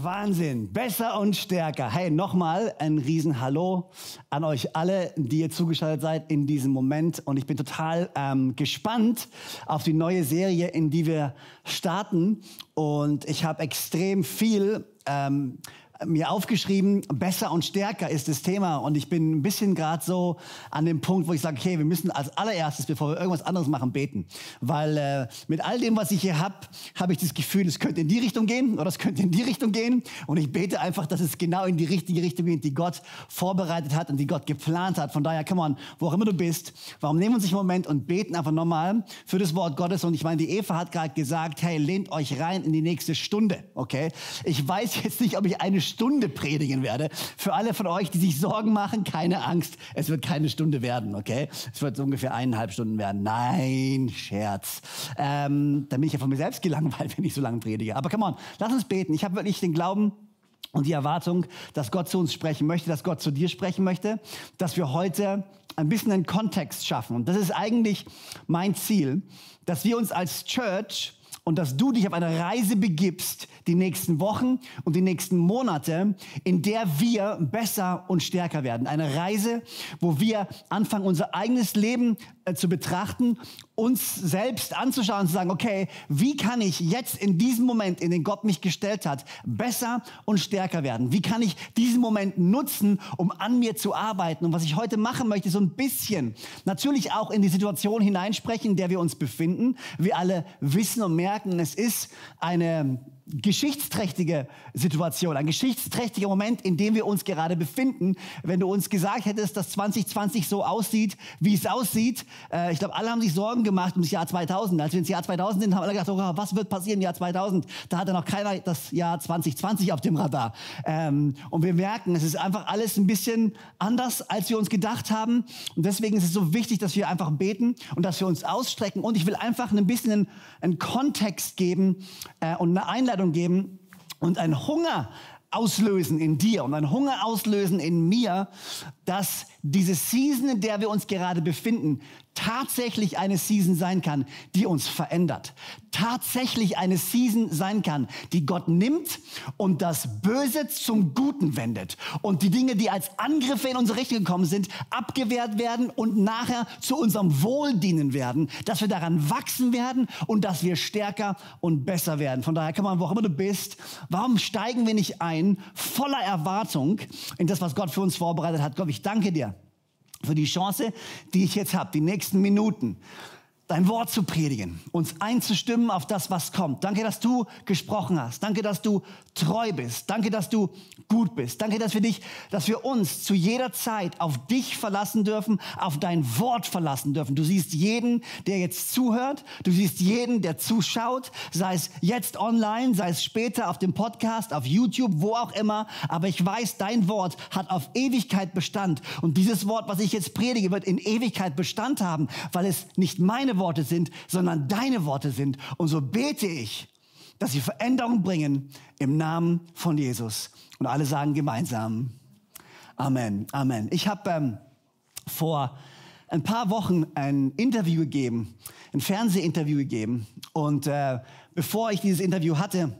Wahnsinn, besser und stärker. Hey, nochmal ein Riesen-Hallo an euch alle, die ihr zugeschaltet seid in diesem Moment. Und ich bin total ähm, gespannt auf die neue Serie, in die wir starten. Und ich habe extrem viel ähm, mir aufgeschrieben, besser und stärker ist das Thema. Und ich bin ein bisschen gerade so an dem Punkt, wo ich sage, okay, wir müssen als allererstes, bevor wir irgendwas anderes machen, beten. Weil äh, mit all dem, was ich hier habe, habe ich das Gefühl, es könnte in die Richtung gehen oder es könnte in die Richtung gehen. Und ich bete einfach, dass es genau in die richtige Richtung geht, die Gott vorbereitet hat und die Gott geplant hat. Von daher, come on, wo auch immer du bist, warum nehmen wir uns nicht einen Moment und beten einfach nochmal für das Wort Gottes. Und ich meine, die Eva hat gerade gesagt, hey, lehnt euch rein in die nächste Stunde, okay? Ich weiß jetzt nicht, ob ich eine Stunde predigen werde. Für alle von euch, die sich Sorgen machen, keine Angst. Es wird keine Stunde werden, okay? Es wird so ungefähr eineinhalb Stunden werden. Nein, Scherz. Ähm, dann bin ich ja von mir selbst gelangweilt, wenn ich so lange predige. Aber come on, lass uns beten. Ich habe wirklich den Glauben, und die Erwartung, dass Gott zu uns sprechen möchte, dass Gott zu dir sprechen möchte, dass wir heute ein bisschen einen Kontext schaffen. Und das ist eigentlich mein Ziel, dass wir uns als Church und dass du dich auf eine Reise begibst, die nächsten Wochen und die nächsten Monate, in der wir besser und stärker werden. Eine Reise, wo wir anfangen, unser eigenes Leben zu betrachten, uns selbst anzuschauen und zu sagen, okay, wie kann ich jetzt in diesem Moment, in den Gott mich gestellt hat, besser und stärker werden? Wie kann ich diesen Moment nutzen, um an mir zu arbeiten? Und was ich heute machen möchte, so ein bisschen natürlich auch in die Situation hineinsprechen, in der wir uns befinden. Wir alle wissen und merken, es ist eine geschichtsträchtige Situation, ein geschichtsträchtiger Moment, in dem wir uns gerade befinden. Wenn du uns gesagt hättest, dass 2020 so aussieht, wie es aussieht, äh, ich glaube, alle haben sich Sorgen gemacht um das Jahr 2000. Als wir ins Jahr 2000 sind, haben alle gedacht, oh, was wird passieren im Jahr 2000? Da hatte noch keiner das Jahr 2020 auf dem Radar. Ähm, und wir merken, es ist einfach alles ein bisschen anders, als wir uns gedacht haben. Und deswegen ist es so wichtig, dass wir einfach beten und dass wir uns ausstrecken. Und ich will einfach ein bisschen einen, einen Kontext geben äh, und eine Einleitung Einladung geben und einen Hunger auslösen in dir und einen Hunger auslösen in mir, dass diese Season, in der wir uns gerade befinden, tatsächlich eine Season sein kann, die uns verändert. Tatsächlich eine Season sein kann, die Gott nimmt und das Böse zum Guten wendet. Und die Dinge, die als Angriffe in unsere Richtung gekommen sind, abgewehrt werden und nachher zu unserem Wohl dienen werden. Dass wir daran wachsen werden und dass wir stärker und besser werden. Von daher kann man, wo auch immer du bist, warum steigen wir nicht ein, voller Erwartung in das, was Gott für uns vorbereitet hat? Gott, ich danke dir für die Chance, die ich jetzt habe, die nächsten Minuten dein Wort zu predigen, uns einzustimmen auf das, was kommt. Danke, dass du gesprochen hast. Danke, dass du treu bist. Danke, dass du gut bist. Danke, dass wir dich, dass wir uns zu jeder Zeit auf dich verlassen dürfen, auf dein Wort verlassen dürfen. Du siehst jeden, der jetzt zuhört. Du siehst jeden, der zuschaut, sei es jetzt online, sei es später auf dem Podcast, auf YouTube, wo auch immer. Aber ich weiß, dein Wort hat auf Ewigkeit Bestand. Und dieses Wort, was ich jetzt predige, wird in Ewigkeit Bestand haben, weil es nicht meine Worte sind, sondern deine Worte sind. Und so bete ich, dass sie Veränderung bringen im Namen von Jesus. Und alle sagen gemeinsam Amen, Amen. Ich habe ähm, vor ein paar Wochen ein Interview gegeben, ein Fernsehinterview gegeben. Und äh, bevor ich dieses Interview hatte,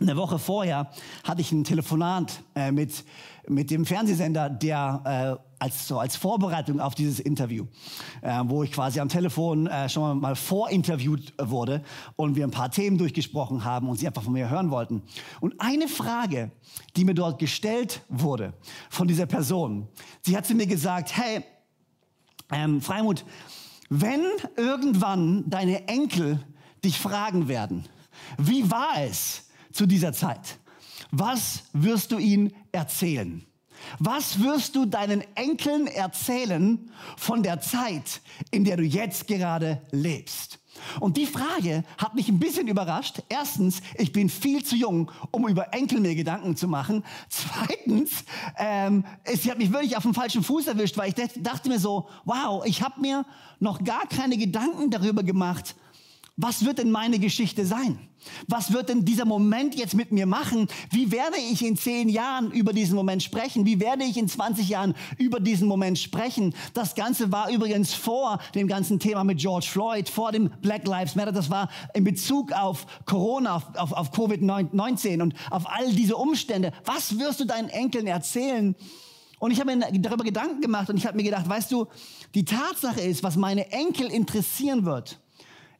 eine Woche vorher hatte ich ein Telefonat äh, mit, mit dem Fernsehsender, der äh, als, so als Vorbereitung auf dieses Interview, äh, wo ich quasi am Telefon äh, schon mal vorinterviewt wurde und wir ein paar Themen durchgesprochen haben und sie einfach von mir hören wollten. Und eine Frage, die mir dort gestellt wurde von dieser Person, sie hat zu mir gesagt, hey, ähm, Freimut, wenn irgendwann deine Enkel dich fragen werden, wie war es zu dieser Zeit? Was wirst du ihnen erzählen? Was wirst du deinen Enkeln erzählen von der Zeit, in der du jetzt gerade lebst? Und die Frage hat mich ein bisschen überrascht. Erstens, ich bin viel zu jung, um über Enkel mir Gedanken zu machen. Zweitens, ähm, sie hat mich wirklich auf dem falschen Fuß erwischt, weil ich dachte mir so, wow, ich habe mir noch gar keine Gedanken darüber gemacht, was wird denn meine Geschichte sein? Was wird denn dieser Moment jetzt mit mir machen? Wie werde ich in zehn Jahren über diesen Moment sprechen? Wie werde ich in 20 Jahren über diesen Moment sprechen? Das Ganze war übrigens vor dem ganzen Thema mit George Floyd, vor dem Black Lives Matter. Das war in Bezug auf Corona, auf, auf, auf Covid-19 und auf all diese Umstände. Was wirst du deinen Enkeln erzählen? Und ich habe mir darüber Gedanken gemacht und ich habe mir gedacht, weißt du, die Tatsache ist, was meine Enkel interessieren wird,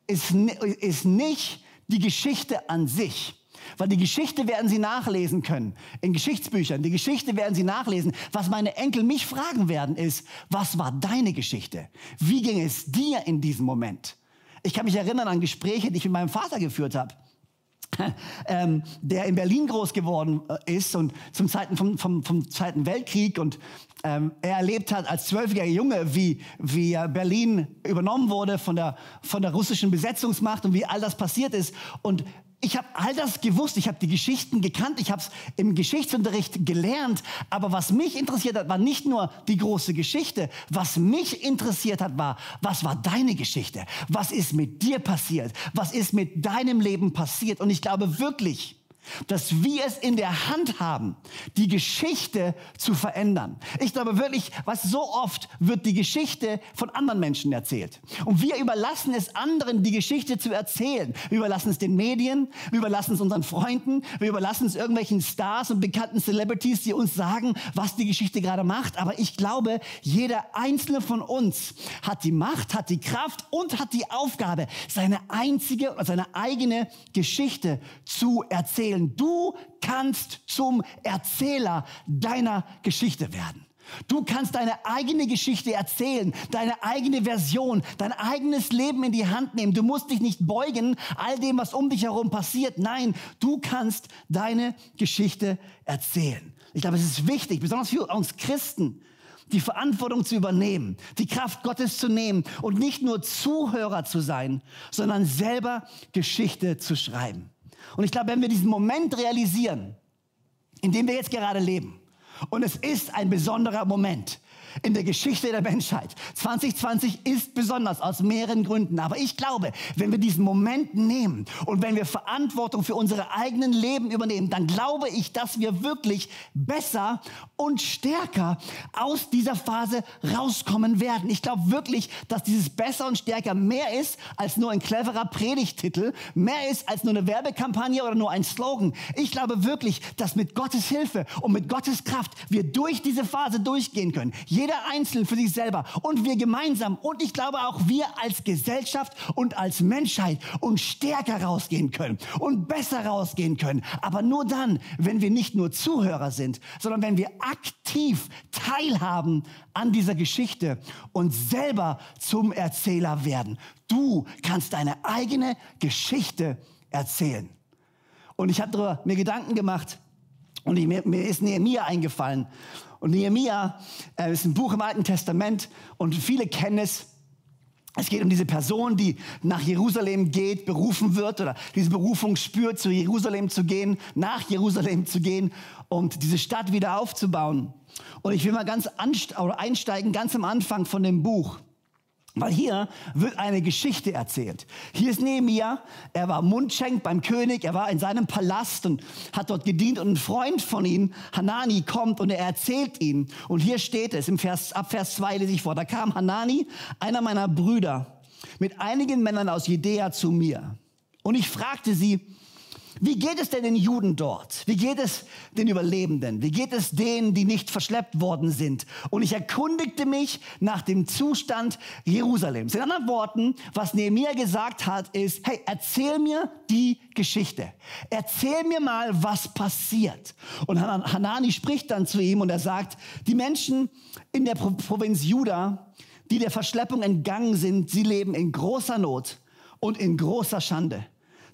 ist, ist nicht die Geschichte an sich. Weil die Geschichte werden sie nachlesen können. In Geschichtsbüchern. Die Geschichte werden sie nachlesen. Was meine Enkel mich fragen werden, ist, was war deine Geschichte? Wie ging es dir in diesem Moment? Ich kann mich erinnern an Gespräche, die ich mit meinem Vater geführt habe. Ähm, der in Berlin groß geworden äh, ist und zum Zeiten vom, vom, vom Zweiten Weltkrieg und ähm, er erlebt hat als zwölfjähriger Junge, wie, wie Berlin übernommen wurde von der, von der russischen Besetzungsmacht und wie all das passiert ist. Und ich habe all das gewusst, ich habe die Geschichten gekannt, ich habe es im Geschichtsunterricht gelernt. Aber was mich interessiert hat, war nicht nur die große Geschichte. Was mich interessiert hat, war, was war deine Geschichte? Was ist mit dir passiert? Was ist mit deinem Leben passiert? Und ich glaube wirklich, dass wir es in der Hand haben, die Geschichte zu verändern. Ich glaube wirklich, was so oft wird die Geschichte von anderen Menschen erzählt. Und wir überlassen es anderen, die Geschichte zu erzählen. Wir überlassen es den Medien, wir überlassen es unseren Freunden, wir überlassen es irgendwelchen Stars und bekannten Celebrities, die uns sagen, was die Geschichte gerade macht. Aber ich glaube, jeder einzelne von uns hat die Macht, hat die Kraft und hat die Aufgabe, seine einzige, seine eigene Geschichte zu erzählen erzählen. Du kannst zum Erzähler deiner Geschichte werden. Du kannst deine eigene Geschichte erzählen, deine eigene Version, dein eigenes Leben in die Hand nehmen. Du musst dich nicht beugen all dem, was um dich herum passiert. Nein, du kannst deine Geschichte erzählen. Ich glaube, es ist wichtig, besonders für uns Christen, die Verantwortung zu übernehmen, die Kraft Gottes zu nehmen und nicht nur Zuhörer zu sein, sondern selber Geschichte zu schreiben. Und ich glaube, wenn wir diesen Moment realisieren, in dem wir jetzt gerade leben, und es ist ein besonderer Moment, in der Geschichte der Menschheit. 2020 ist besonders aus mehreren Gründen. Aber ich glaube, wenn wir diesen Moment nehmen und wenn wir Verantwortung für unsere eigenen Leben übernehmen, dann glaube ich, dass wir wirklich besser und stärker aus dieser Phase rauskommen werden. Ich glaube wirklich, dass dieses besser und stärker mehr ist als nur ein cleverer Predigtitel, mehr ist als nur eine Werbekampagne oder nur ein Slogan. Ich glaube wirklich, dass mit Gottes Hilfe und mit Gottes Kraft wir durch diese Phase durchgehen können. Jeder einzeln für sich selber und wir gemeinsam und ich glaube auch wir als Gesellschaft und als Menschheit und stärker rausgehen können und besser rausgehen können. Aber nur dann, wenn wir nicht nur Zuhörer sind, sondern wenn wir aktiv teilhaben an dieser Geschichte und selber zum Erzähler werden. Du kannst deine eigene Geschichte erzählen. Und ich habe mir Gedanken gemacht und ich, mir, mir ist Nehemiah eingefallen. Und Nehemia äh, ist ein Buch im Alten Testament und viele kennen es. Es geht um diese Person, die nach Jerusalem geht, berufen wird oder diese Berufung spürt, zu Jerusalem zu gehen, nach Jerusalem zu gehen und diese Stadt wieder aufzubauen. Und ich will mal ganz einsteigen, ganz am Anfang von dem Buch. Weil hier wird eine Geschichte erzählt. Hier ist Nehemia, er war Mundschenk beim König, er war in seinem Palast und hat dort gedient und ein Freund von ihm, Hanani, kommt und er erzählt ihm. Und hier steht es, im Vers, ab Vers 2 lese ich vor, da kam Hanani, einer meiner Brüder, mit einigen Männern aus Judäa zu mir. Und ich fragte sie, wie geht es denn den Juden dort? Wie geht es den Überlebenden? Wie geht es denen, die nicht verschleppt worden sind? Und ich erkundigte mich nach dem Zustand Jerusalems. In anderen Worten, was Nehemiah gesagt hat, ist, hey, erzähl mir die Geschichte. Erzähl mir mal, was passiert. Und Hanani spricht dann zu ihm und er sagt, die Menschen in der Provinz Juda, die der Verschleppung entgangen sind, sie leben in großer Not und in großer Schande.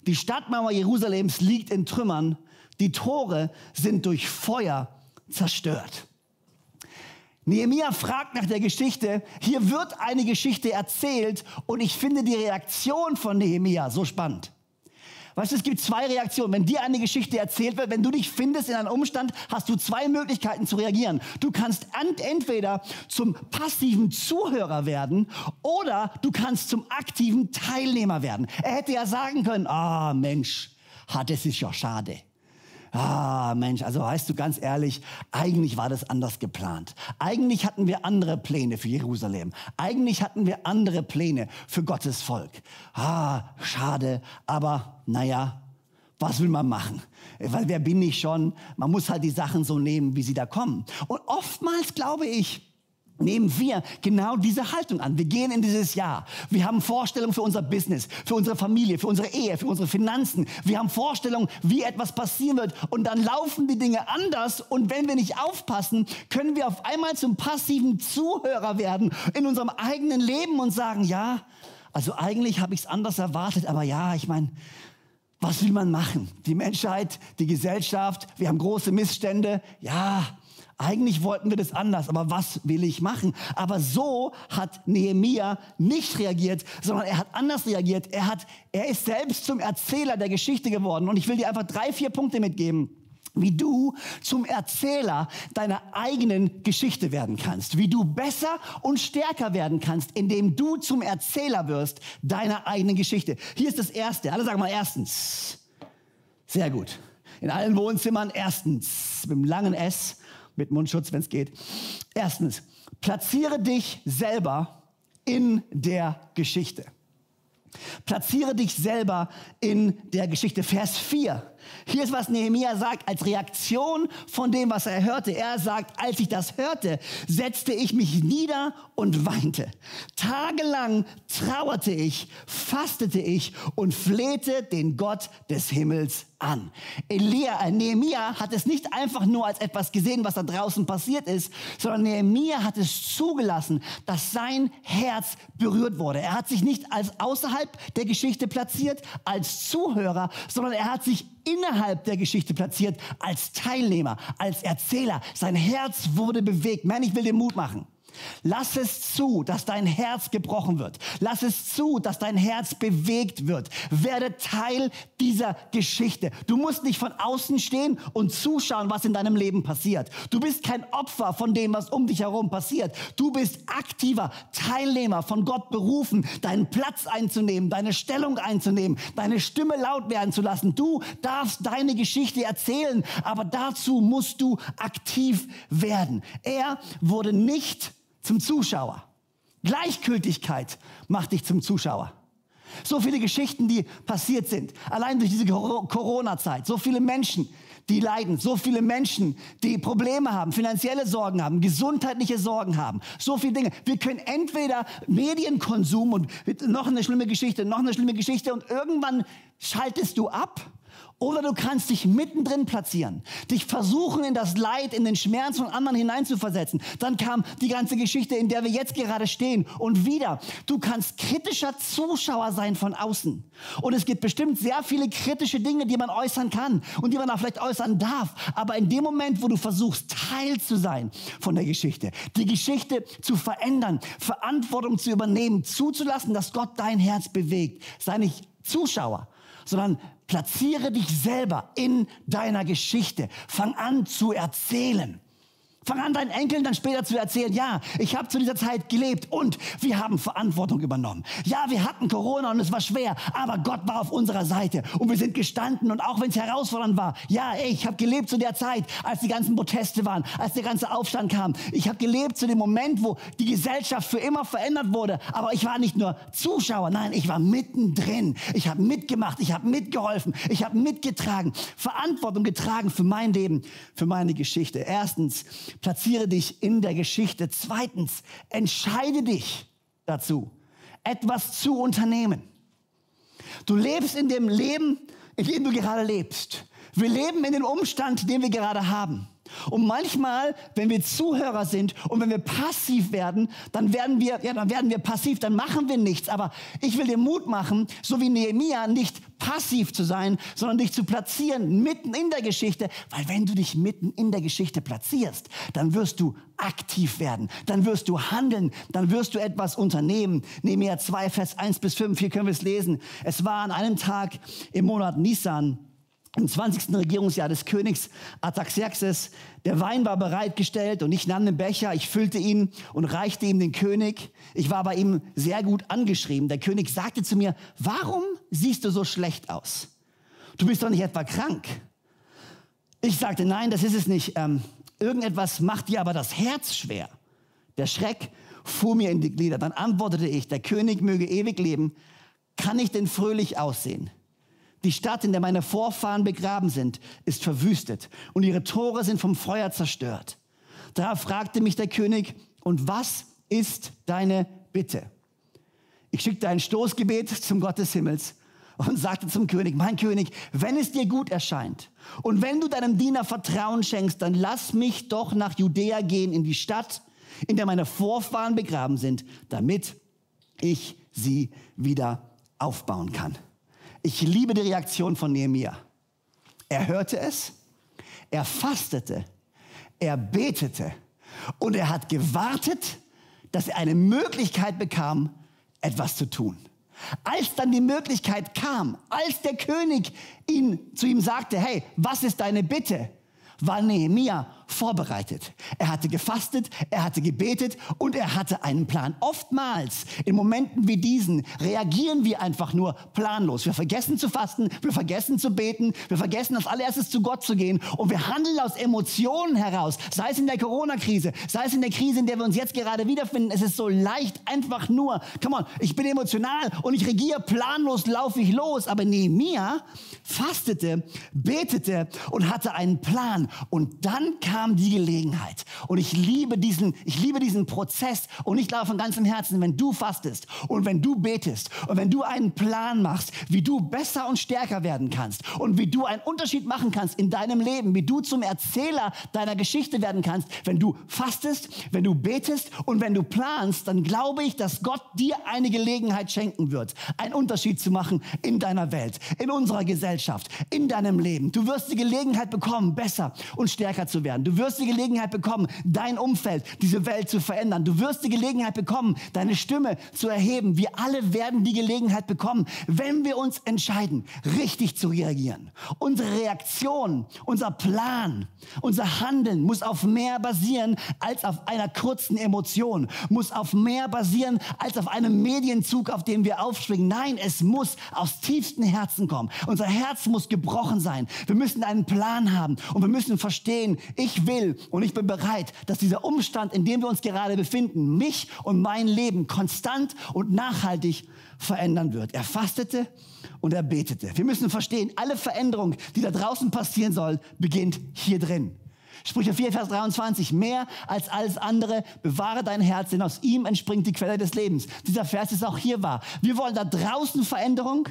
Die Stadtmauer Jerusalems liegt in Trümmern. Die Tore sind durch Feuer zerstört. Nehemiah fragt nach der Geschichte. Hier wird eine Geschichte erzählt und ich finde die Reaktion von Nehemiah so spannend. Weißt du, es gibt zwei Reaktionen. Wenn dir eine Geschichte erzählt wird, wenn du dich findest in einem Umstand, hast du zwei Möglichkeiten zu reagieren. Du kannst entweder zum passiven Zuhörer werden oder du kannst zum aktiven Teilnehmer werden. Er hätte ja sagen können, ah Mensch, das ist ja schade. Ah, Mensch, also weißt du ganz ehrlich, eigentlich war das anders geplant. Eigentlich hatten wir andere Pläne für Jerusalem. Eigentlich hatten wir andere Pläne für Gottes Volk. Ah, schade, aber naja, was will man machen? Weil wer bin ich schon? Man muss halt die Sachen so nehmen, wie sie da kommen. Und oftmals glaube ich, nehmen wir genau diese Haltung an. Wir gehen in dieses Jahr. Wir haben Vorstellungen für unser Business, für unsere Familie, für unsere Ehe, für unsere Finanzen. Wir haben Vorstellungen, wie etwas passieren wird. Und dann laufen die Dinge anders. Und wenn wir nicht aufpassen, können wir auf einmal zum passiven Zuhörer werden in unserem eigenen Leben und sagen, ja, also eigentlich habe ich es anders erwartet, aber ja, ich meine, was will man machen? Die Menschheit, die Gesellschaft, wir haben große Missstände. Ja, eigentlich wollten wir das anders, aber was will ich machen? Aber so hat Nehemia nicht reagiert, sondern er hat anders reagiert. Er, hat, er ist selbst zum Erzähler der Geschichte geworden. Und ich will dir einfach drei, vier Punkte mitgeben wie du zum Erzähler deiner eigenen Geschichte werden kannst, wie du besser und stärker werden kannst, indem du zum Erzähler wirst deiner eigenen Geschichte. Hier ist das Erste. Alle sagen mal erstens. Sehr gut. In allen Wohnzimmern erstens mit dem langen S mit Mundschutz, wenn es geht. Erstens, platziere dich selber in der Geschichte. Platziere dich selber in der Geschichte. Vers 4. Hier ist, was Nehemiah sagt als Reaktion von dem, was er hörte. Er sagt, als ich das hörte, setzte ich mich nieder und weinte. Tagelang trauerte ich, fastete ich und flehte den Gott des Himmels an. Elia, äh, Nehemiah hat es nicht einfach nur als etwas gesehen, was da draußen passiert ist, sondern Nehemiah hat es zugelassen, dass sein Herz berührt wurde. Er hat sich nicht als außerhalb der Geschichte platziert, als Zuhörer, sondern er hat sich innerhalb der Geschichte platziert als Teilnehmer, als Erzähler. Sein Herz wurde bewegt. Man, ich will dir Mut machen. Lass es zu, dass dein Herz gebrochen wird. Lass es zu, dass dein Herz bewegt wird. Werde Teil dieser Geschichte. Du musst nicht von außen stehen und zuschauen, was in deinem Leben passiert. Du bist kein Opfer von dem, was um dich herum passiert. Du bist aktiver Teilnehmer, von Gott berufen, deinen Platz einzunehmen, deine Stellung einzunehmen, deine Stimme laut werden zu lassen. Du darfst deine Geschichte erzählen, aber dazu musst du aktiv werden. Er wurde nicht zum Zuschauer. Gleichgültigkeit macht dich zum Zuschauer. So viele Geschichten, die passiert sind, allein durch diese Corona-Zeit, so viele Menschen, die leiden, so viele Menschen, die Probleme haben, finanzielle Sorgen haben, gesundheitliche Sorgen haben, so viele Dinge. Wir können entweder Medienkonsum und noch eine schlimme Geschichte, noch eine schlimme Geschichte und irgendwann schaltest du ab oder du kannst dich mittendrin platzieren, dich versuchen, in das Leid, in den Schmerz von anderen hineinzuversetzen. Dann kam die ganze Geschichte, in der wir jetzt gerade stehen. Und wieder, du kannst kritischer Zuschauer sein von außen. Und es gibt bestimmt sehr viele kritische Dinge, die man äußern kann und die man auch vielleicht äußern darf. Aber in dem Moment, wo du versuchst, Teil zu sein von der Geschichte, die Geschichte zu verändern, Verantwortung zu übernehmen, zuzulassen, dass Gott dein Herz bewegt, sei nicht Zuschauer, sondern platziere dich selber in deiner Geschichte. Fang an zu erzählen. Fang an, deinen Enkeln dann später zu erzählen, ja, ich habe zu dieser Zeit gelebt und wir haben Verantwortung übernommen. Ja, wir hatten Corona und es war schwer, aber Gott war auf unserer Seite und wir sind gestanden und auch wenn es herausfordernd war, ja, ey, ich habe gelebt zu der Zeit, als die ganzen Proteste waren, als der ganze Aufstand kam. Ich habe gelebt zu dem Moment, wo die Gesellschaft für immer verändert wurde, aber ich war nicht nur Zuschauer, nein, ich war mittendrin. Ich habe mitgemacht, ich habe mitgeholfen, ich habe mitgetragen, Verantwortung getragen für mein Leben, für meine Geschichte. Erstens, Platziere dich in der Geschichte. Zweitens, entscheide dich dazu, etwas zu unternehmen. Du lebst in dem Leben, in dem du gerade lebst. Wir leben in dem Umstand, den wir gerade haben. Und manchmal, wenn wir Zuhörer sind und wenn wir passiv werden, dann werden wir, ja, dann werden wir passiv, dann machen wir nichts. Aber ich will dir Mut machen, so wie Nehemia, nicht passiv zu sein, sondern dich zu platzieren mitten in der Geschichte. Weil wenn du dich mitten in der Geschichte platzierst, dann wirst du aktiv werden, dann wirst du handeln, dann wirst du etwas unternehmen. Nehemia 2, Vers 1 bis 5, hier können wir es lesen. Es war an einem Tag im Monat Nisan, im 20. Regierungsjahr des Königs Artaxerxes. Der Wein war bereitgestellt und ich nahm den Becher, ich füllte ihn und reichte ihm den König. Ich war bei ihm sehr gut angeschrieben. Der König sagte zu mir, warum siehst du so schlecht aus? Du bist doch nicht etwa krank. Ich sagte, nein, das ist es nicht. Ähm, irgendetwas macht dir aber das Herz schwer. Der Schreck fuhr mir in die Glieder. Dann antwortete ich, der König möge ewig leben. Kann ich denn fröhlich aussehen? Die Stadt, in der meine Vorfahren begraben sind, ist verwüstet und ihre Tore sind vom Feuer zerstört. Da fragte mich der König, und was ist deine Bitte? Ich schickte ein Stoßgebet zum Gott des Himmels und sagte zum König, mein König, wenn es dir gut erscheint und wenn du deinem Diener Vertrauen schenkst, dann lass mich doch nach Judäa gehen in die Stadt, in der meine Vorfahren begraben sind, damit ich sie wieder aufbauen kann. Ich liebe die Reaktion von Nehemia. Er hörte es, er fastete, er betete und er hat gewartet, dass er eine Möglichkeit bekam, etwas zu tun. Als dann die Möglichkeit kam, als der König ihn zu ihm sagte, hey, was ist deine Bitte? War Nehemia vorbereitet. Er hatte gefastet, er hatte gebetet und er hatte einen Plan. Oftmals in Momenten wie diesen reagieren wir einfach nur planlos. Wir vergessen zu fasten, wir vergessen zu beten, wir vergessen als allererstes zu Gott zu gehen und wir handeln aus Emotionen heraus. Sei es in der Corona-Krise, sei es in der Krise, in der wir uns jetzt gerade wiederfinden. Es ist so leicht, einfach nur, come on, ich bin emotional und ich regiere planlos, laufe ich los. Aber Nehemiah fastete, betete und hatte einen Plan. Und dann kam kam die Gelegenheit. Und ich liebe diesen, ich liebe diesen Prozess. Und ich glaube von ganzem Herzen, wenn du fastest und wenn du betest und wenn du einen Plan machst, wie du besser und stärker werden kannst und wie du einen Unterschied machen kannst in deinem Leben, wie du zum Erzähler deiner Geschichte werden kannst, wenn du fastest, wenn du betest und wenn du planst, dann glaube ich, dass Gott dir eine Gelegenheit schenken wird, einen Unterschied zu machen in deiner Welt, in unserer Gesellschaft, in deinem Leben. Du wirst die Gelegenheit bekommen, besser und stärker zu werden. Du wirst die Gelegenheit bekommen, dein Umfeld, diese Welt zu verändern. Du wirst die Gelegenheit bekommen, deine Stimme zu erheben. Wir alle werden die Gelegenheit bekommen, wenn wir uns entscheiden, richtig zu reagieren. Unsere Reaktion, unser Plan, unser Handeln muss auf mehr basieren als auf einer kurzen Emotion, muss auf mehr basieren als auf einem Medienzug, auf dem wir aufspringen. Nein, es muss aus tiefstem Herzen kommen. Unser Herz muss gebrochen sein. Wir müssen einen Plan haben und wir müssen verstehen, ich ich will und ich bin bereit, dass dieser Umstand, in dem wir uns gerade befinden, mich und mein Leben konstant und nachhaltig verändern wird. Er fastete und er betete. Wir müssen verstehen, alle Veränderung, die da draußen passieren soll, beginnt hier drin. Sprüche 4, Vers 23. Mehr als alles andere bewahre dein Herz, denn aus ihm entspringt die Quelle des Lebens. Dieser Vers ist auch hier wahr. Wir wollen da draußen Veränderung.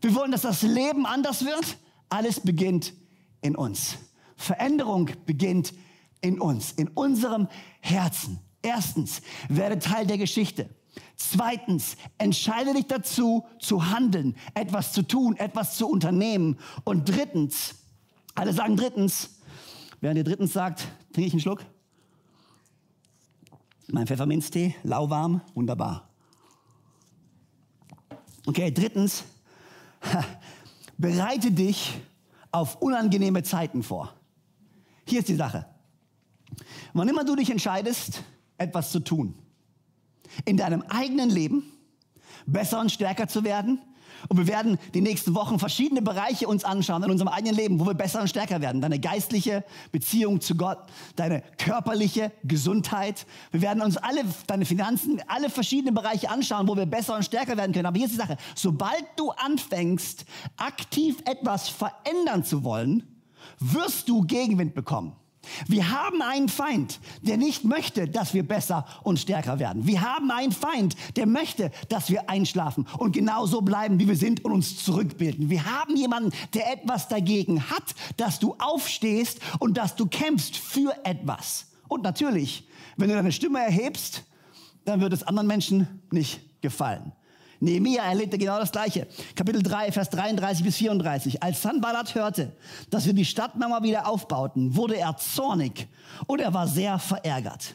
Wir wollen, dass das Leben anders wird. Alles beginnt in uns. Veränderung beginnt in uns, in unserem Herzen. Erstens, werde Teil der Geschichte. Zweitens, entscheide dich dazu, zu handeln, etwas zu tun, etwas zu unternehmen. Und drittens, alle sagen drittens, während ihr drittens sagt, trinke ich einen Schluck. Mein Pfefferminztee, lauwarm, wunderbar. Okay, drittens, bereite dich auf unangenehme Zeiten vor. Hier ist die Sache. Wann immer du dich entscheidest, etwas zu tun, in deinem eigenen Leben besser und stärker zu werden, und wir werden die nächsten Wochen verschiedene Bereiche uns anschauen in unserem eigenen Leben, wo wir besser und stärker werden. Deine geistliche Beziehung zu Gott, deine körperliche Gesundheit. Wir werden uns alle, deine Finanzen, alle verschiedenen Bereiche anschauen, wo wir besser und stärker werden können. Aber hier ist die Sache. Sobald du anfängst, aktiv etwas verändern zu wollen, wirst du Gegenwind bekommen. Wir haben einen Feind, der nicht möchte, dass wir besser und stärker werden. Wir haben einen Feind, der möchte, dass wir einschlafen und genauso bleiben, wie wir sind und uns zurückbilden. Wir haben jemanden, der etwas dagegen hat, dass du aufstehst und dass du kämpfst für etwas. Und natürlich, wenn du deine Stimme erhebst, dann wird es anderen Menschen nicht gefallen. Nehemiah erlebte genau das Gleiche. Kapitel 3, Vers 33 bis 34. Als Sanballat hörte, dass wir die Stadtmauer wieder aufbauten, wurde er zornig und er war sehr verärgert.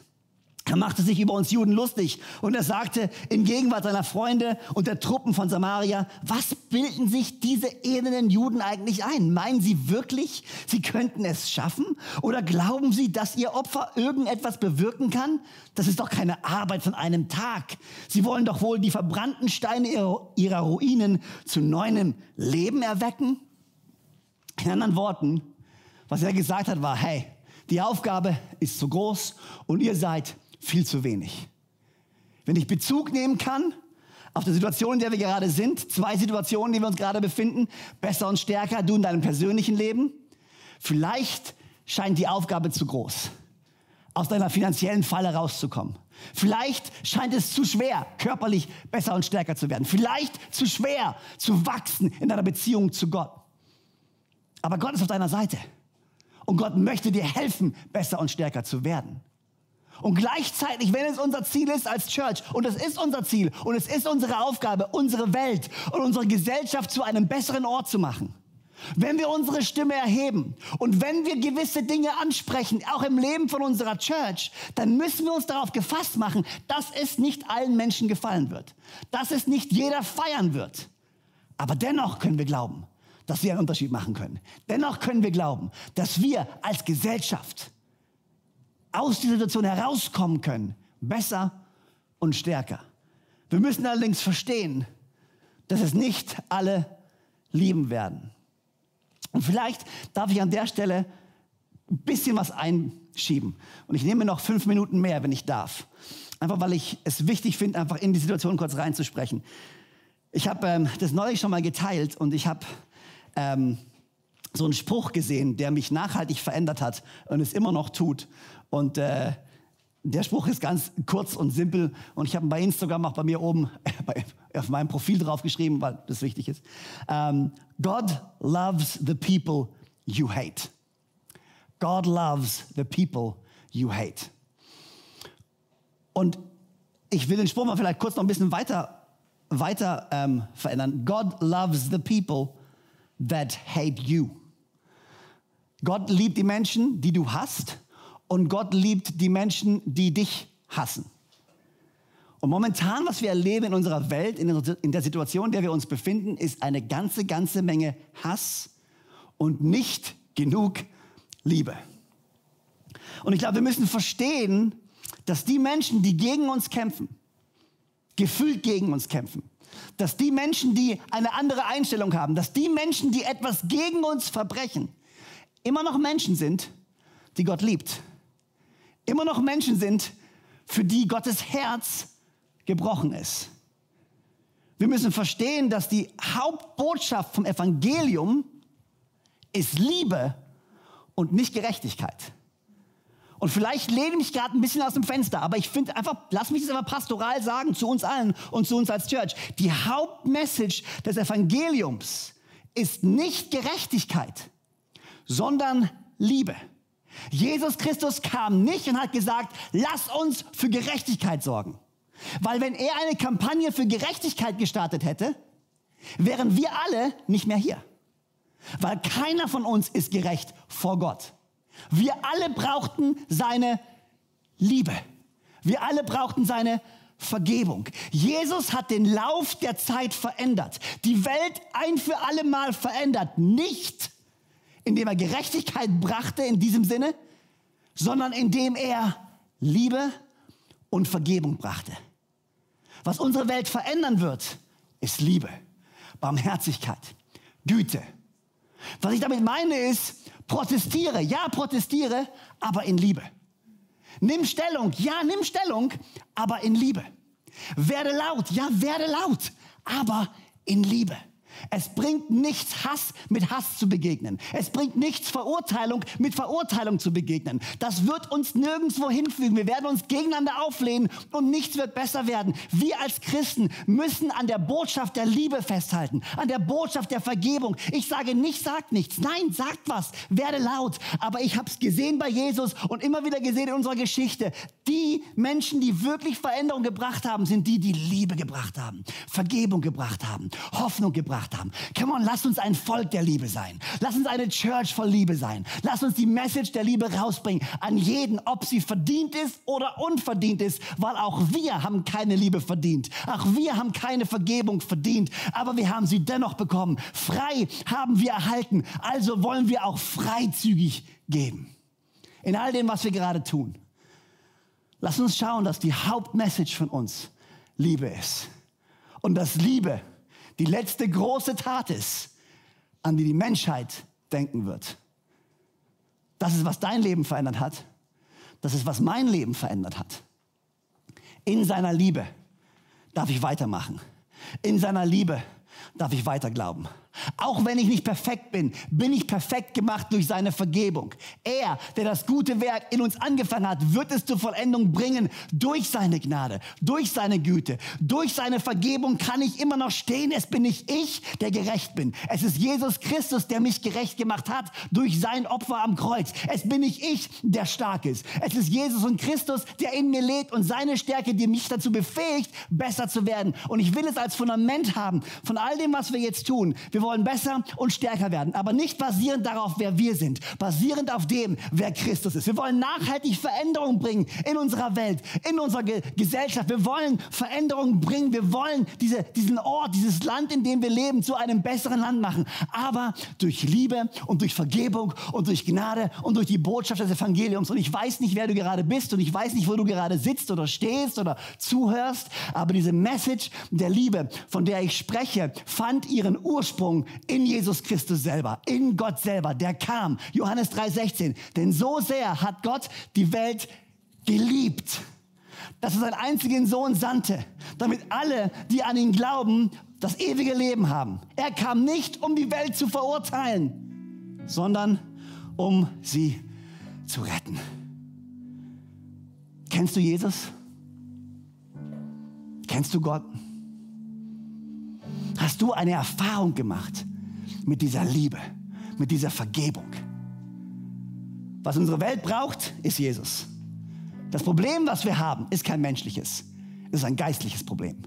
Er machte sich über uns Juden lustig und er sagte in Gegenwart seiner Freunde und der Truppen von Samaria, was bilden sich diese elenden Juden eigentlich ein? Meinen sie wirklich, sie könnten es schaffen? Oder glauben sie, dass ihr Opfer irgendetwas bewirken kann? Das ist doch keine Arbeit von einem Tag. Sie wollen doch wohl die verbrannten Steine ihrer Ruinen zu neuem Leben erwecken? In anderen Worten, was er gesagt hat, war, hey, die Aufgabe ist zu groß und ihr seid viel zu wenig. Wenn ich Bezug nehmen kann auf die Situation, in der wir gerade sind, zwei Situationen, in denen wir uns gerade befinden, besser und stärker, du in deinem persönlichen Leben, vielleicht scheint die Aufgabe zu groß, aus deiner finanziellen Falle rauszukommen. Vielleicht scheint es zu schwer, körperlich besser und stärker zu werden. Vielleicht zu schwer zu wachsen in deiner Beziehung zu Gott. Aber Gott ist auf deiner Seite. Und Gott möchte dir helfen, besser und stärker zu werden. Und gleichzeitig, wenn es unser Ziel ist als Church, und es ist unser Ziel, und es ist unsere Aufgabe, unsere Welt und unsere Gesellschaft zu einem besseren Ort zu machen, wenn wir unsere Stimme erheben und wenn wir gewisse Dinge ansprechen, auch im Leben von unserer Church, dann müssen wir uns darauf gefasst machen, dass es nicht allen Menschen gefallen wird, dass es nicht jeder feiern wird. Aber dennoch können wir glauben, dass wir einen Unterschied machen können. Dennoch können wir glauben, dass wir als Gesellschaft aus dieser Situation herauskommen können. Besser und stärker. Wir müssen allerdings verstehen, dass es nicht alle lieben werden. Und vielleicht darf ich an der Stelle ein bisschen was einschieben. Und ich nehme noch fünf Minuten mehr, wenn ich darf. Einfach weil ich es wichtig finde, einfach in die Situation kurz reinzusprechen. Ich habe ähm, das neulich schon mal geteilt und ich habe ähm, so einen Spruch gesehen, der mich nachhaltig verändert hat und es immer noch tut. Und äh, der Spruch ist ganz kurz und simpel. Und ich habe ihn bei Instagram auch bei mir oben bei, auf meinem Profil drauf geschrieben, weil das wichtig ist. Ähm, God loves the people you hate. God loves the people you hate. Und ich will den Spruch mal vielleicht kurz noch ein bisschen weiter, weiter ähm, verändern. God loves the people that hate you. Gott liebt die Menschen, die du hast und Gott liebt die Menschen, die dich hassen. Und momentan, was wir erleben in unserer Welt, in der Situation, in der wir uns befinden, ist eine ganze, ganze Menge Hass und nicht genug Liebe. Und ich glaube, wir müssen verstehen, dass die Menschen, die gegen uns kämpfen, gefühlt gegen uns kämpfen, dass die Menschen, die eine andere Einstellung haben, dass die Menschen, die etwas gegen uns verbrechen, immer noch Menschen sind, die Gott liebt immer noch Menschen sind, für die Gottes Herz gebrochen ist. Wir müssen verstehen, dass die Hauptbotschaft vom Evangelium ist Liebe und nicht Gerechtigkeit. Und vielleicht lehne ich gerade ein bisschen aus dem Fenster, aber ich finde einfach, lass mich das aber pastoral sagen zu uns allen und zu uns als Church. Die Hauptmessage des Evangeliums ist nicht Gerechtigkeit, sondern Liebe. Jesus Christus kam nicht und hat gesagt, lass uns für Gerechtigkeit sorgen. Weil wenn er eine Kampagne für Gerechtigkeit gestartet hätte, wären wir alle nicht mehr hier. Weil keiner von uns ist gerecht vor Gott. Wir alle brauchten seine Liebe. Wir alle brauchten seine Vergebung. Jesus hat den Lauf der Zeit verändert, die Welt ein für alle Mal verändert. Nicht indem er Gerechtigkeit brachte in diesem Sinne, sondern indem er Liebe und Vergebung brachte. Was unsere Welt verändern wird, ist Liebe, Barmherzigkeit, Güte. Was ich damit meine ist, protestiere, ja, protestiere, aber in Liebe. Nimm Stellung, ja, nimm Stellung, aber in Liebe. Werde laut, ja, werde laut, aber in Liebe. Es bringt nichts, Hass mit Hass zu begegnen. Es bringt nichts, Verurteilung mit Verurteilung zu begegnen. Das wird uns nirgendwo hinfügen. Wir werden uns gegeneinander auflehnen und nichts wird besser werden. Wir als Christen müssen an der Botschaft der Liebe festhalten, an der Botschaft der Vergebung. Ich sage nicht, sagt nichts. Nein, sagt was, werde laut. Aber ich habe es gesehen bei Jesus und immer wieder gesehen in unserer Geschichte. Die Menschen, die wirklich Veränderung gebracht haben, sind die, die Liebe gebracht haben, Vergebung gebracht haben, Hoffnung gebracht haben. Come on, lass uns ein Volk der Liebe sein. Lass uns eine Church voll Liebe sein. Lass uns die Message der Liebe rausbringen an jeden, ob sie verdient ist oder unverdient ist, weil auch wir haben keine Liebe verdient. Auch wir haben keine Vergebung verdient, aber wir haben sie dennoch bekommen. Frei haben wir erhalten, also wollen wir auch freizügig geben. In all dem, was wir gerade tun. Lass uns schauen, dass die Hauptmessage von uns Liebe ist. Und dass Liebe die letzte große Tat ist, an die die Menschheit denken wird. Das ist, was dein Leben verändert hat. Das ist, was mein Leben verändert hat. In seiner Liebe darf ich weitermachen. In seiner Liebe darf ich weiter glauben. Auch wenn ich nicht perfekt bin, bin ich perfekt gemacht durch seine Vergebung. Er, der das gute Werk in uns angefangen hat, wird es zur Vollendung bringen durch seine Gnade, durch seine Güte, durch seine Vergebung kann ich immer noch stehen. Es bin nicht ich, der gerecht bin. Es ist Jesus Christus, der mich gerecht gemacht hat durch sein Opfer am Kreuz. Es bin nicht ich, der stark ist. Es ist Jesus und Christus, der in mir lebt und seine Stärke, die mich dazu befähigt, besser zu werden. Und ich will es als Fundament haben von all dem, was wir jetzt tun. Wir wollen besser und stärker werden, aber nicht basierend darauf, wer wir sind, basierend auf dem, wer Christus ist. Wir wollen nachhaltig Veränderungen bringen in unserer Welt, in unserer Ge Gesellschaft. Wir wollen Veränderungen bringen. Wir wollen diese, diesen Ort, dieses Land, in dem wir leben, zu einem besseren Land machen. Aber durch Liebe und durch Vergebung und durch Gnade und durch die Botschaft des Evangeliums. Und ich weiß nicht, wer du gerade bist und ich weiß nicht, wo du gerade sitzt oder stehst oder zuhörst, aber diese Message der Liebe, von der ich spreche, fand ihren Ursprung in Jesus Christus selber, in Gott selber, der kam. Johannes 3:16. Denn so sehr hat Gott die Welt geliebt, dass er seinen einzigen Sohn sandte, damit alle, die an ihn glauben, das ewige Leben haben. Er kam nicht, um die Welt zu verurteilen, sondern um sie zu retten. Kennst du Jesus? Kennst du Gott? Hast du eine Erfahrung gemacht mit dieser Liebe, mit dieser Vergebung? Was unsere Welt braucht, ist Jesus. Das Problem, was wir haben, ist kein menschliches, es ist ein geistliches Problem.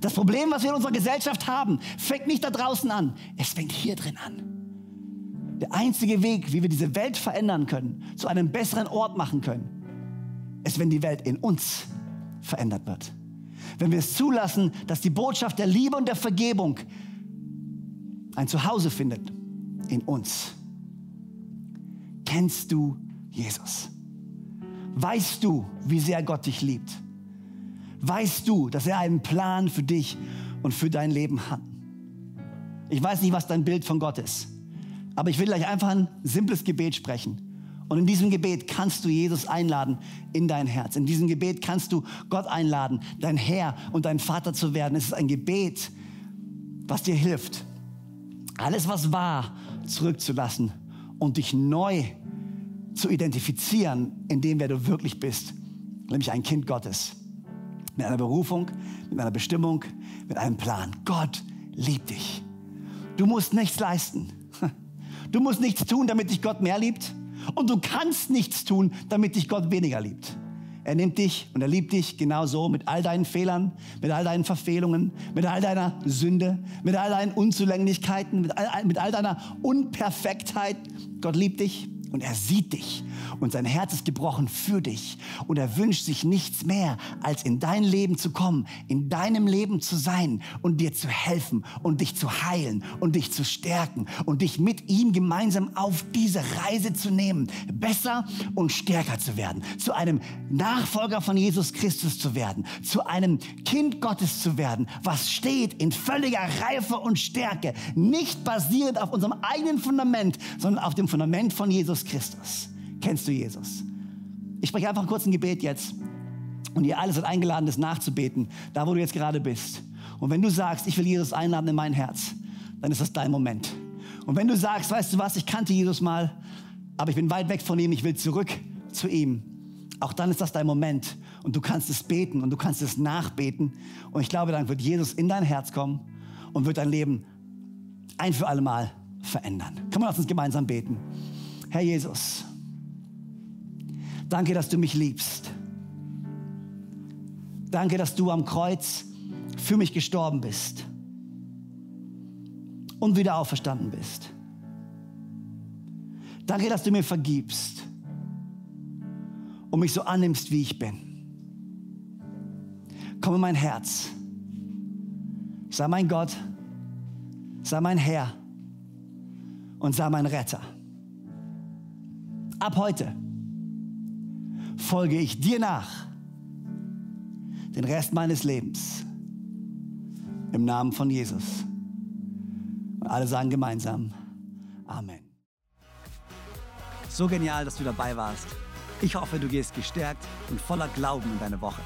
Das Problem, was wir in unserer Gesellschaft haben, fängt nicht da draußen an, es fängt hier drin an. Der einzige Weg, wie wir diese Welt verändern können, zu einem besseren Ort machen können, ist, wenn die Welt in uns verändert wird wenn wir es zulassen, dass die Botschaft der Liebe und der Vergebung ein Zuhause findet in uns. Kennst du Jesus? Weißt du, wie sehr Gott dich liebt? Weißt du, dass er einen Plan für dich und für dein Leben hat? Ich weiß nicht, was dein Bild von Gott ist, aber ich will gleich einfach ein simples Gebet sprechen. Und in diesem Gebet kannst du Jesus einladen in dein Herz. In diesem Gebet kannst du Gott einladen, dein Herr und dein Vater zu werden. Es ist ein Gebet, was dir hilft, alles, was war, zurückzulassen und dich neu zu identifizieren in dem, wer du wirklich bist, nämlich ein Kind Gottes. Mit einer Berufung, mit einer Bestimmung, mit einem Plan. Gott liebt dich. Du musst nichts leisten. Du musst nichts tun, damit dich Gott mehr liebt. Und du kannst nichts tun, damit dich Gott weniger liebt. Er nimmt dich und er liebt dich genauso mit all deinen Fehlern, mit all deinen Verfehlungen, mit all deiner Sünde, mit all deinen Unzulänglichkeiten, mit all, mit all deiner Unperfektheit. Gott liebt dich und er sieht dich. Und sein Herz ist gebrochen für dich. Und er wünscht sich nichts mehr, als in dein Leben zu kommen, in deinem Leben zu sein und dir zu helfen und dich zu heilen und dich zu stärken und dich mit ihm gemeinsam auf diese Reise zu nehmen, besser und stärker zu werden, zu einem Nachfolger von Jesus Christus zu werden, zu einem Kind Gottes zu werden, was steht in völliger Reife und Stärke, nicht basierend auf unserem eigenen Fundament, sondern auf dem Fundament von Jesus Christus kennst du Jesus. Ich spreche einfach kurz ein Gebet jetzt. Und ihr alle seid eingeladen, das nachzubeten, da wo du jetzt gerade bist. Und wenn du sagst, ich will Jesus einladen in mein Herz, dann ist das dein Moment. Und wenn du sagst, weißt du was, ich kannte Jesus mal, aber ich bin weit weg von ihm, ich will zurück zu ihm, auch dann ist das dein Moment und du kannst es beten und du kannst es nachbeten. Und ich glaube, dann wird Jesus in dein Herz kommen und wird dein Leben ein für alle Mal verändern. Komm, lass uns gemeinsam beten. Herr Jesus, danke, dass du mich liebst. Danke, dass du am Kreuz für mich gestorben bist und wieder auferstanden bist. Danke, dass du mir vergibst und mich so annimmst, wie ich bin. Komm in mein Herz. Sei mein Gott, sei mein Herr und sei mein Retter. Ab heute folge ich dir nach den Rest meines Lebens im Namen von Jesus. Und alle sagen gemeinsam Amen. So genial, dass du dabei warst. Ich hoffe, du gehst gestärkt und voller Glauben in deine Woche.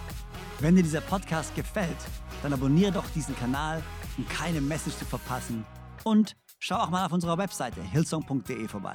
Wenn dir dieser Podcast gefällt, dann abonniere doch diesen Kanal, um keine Message zu verpassen. Und schau auch mal auf unserer Webseite hillsong.de vorbei.